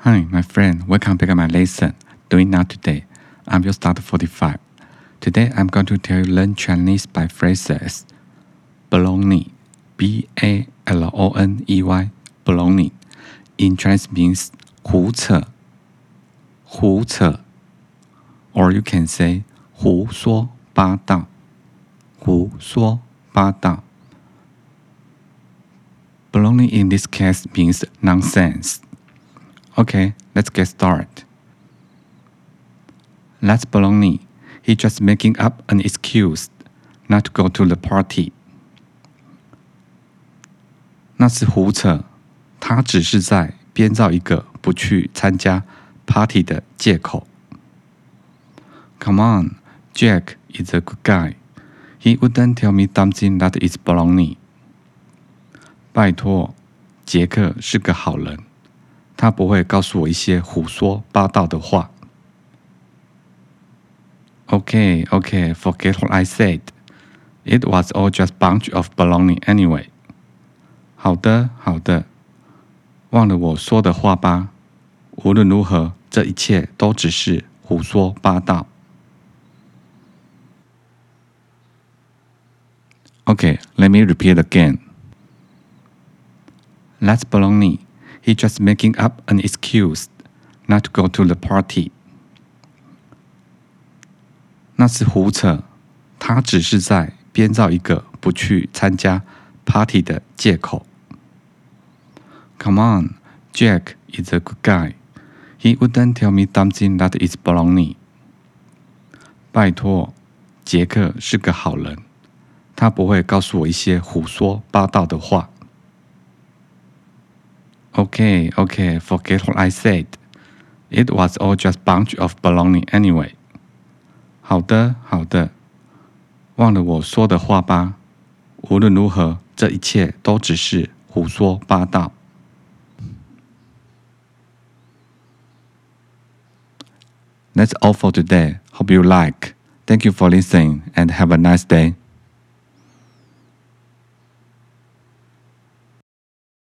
Hi, my friend. Welcome back to my lesson. Doing now today. I'm your start 45. Today I'm going to tell you learn Chinese by phrases. Baloney, B A L O N E Y, baloney. In Chinese means 胡扯,胡扯. Or you can say 胡说八道,胡说八道. Baloney in this case means nonsense. Okay, let's get started. That's baloney. He just making up an excuse not to go to the party. 那是胡扯，他只是在编造一个不去参加 party 的借口。Come on, Jack is a good guy. He wouldn't tell me something that is baloney. 拜托，杰克是个好人， 他不会告诉我一些胡说八道的话。Okay, okay, forget what I said. It was all just bunch of baloney anyway. 好的，好的，忘了我说的话吧。无论如何，这一切都只是胡说八道。Okay, let me repeat again. That's baloney. He just making up an excuse not to go to the party. 那是胡扯，他只是在编造一个不去参加 party 的借口。Come on, Jack is a good guy. He wouldn't tell me something that is baloney. 拜托，杰克是个好人，他不会告诉我一些胡说八道的话。 Okay, okay, forget what I said. It was all just bunch of baloney anyway. 好的，好的，忘了我说的话吧。无论如何，这一切都只是胡说八道。That's all for today. Hope you like. Thank you for listening and have a nice day.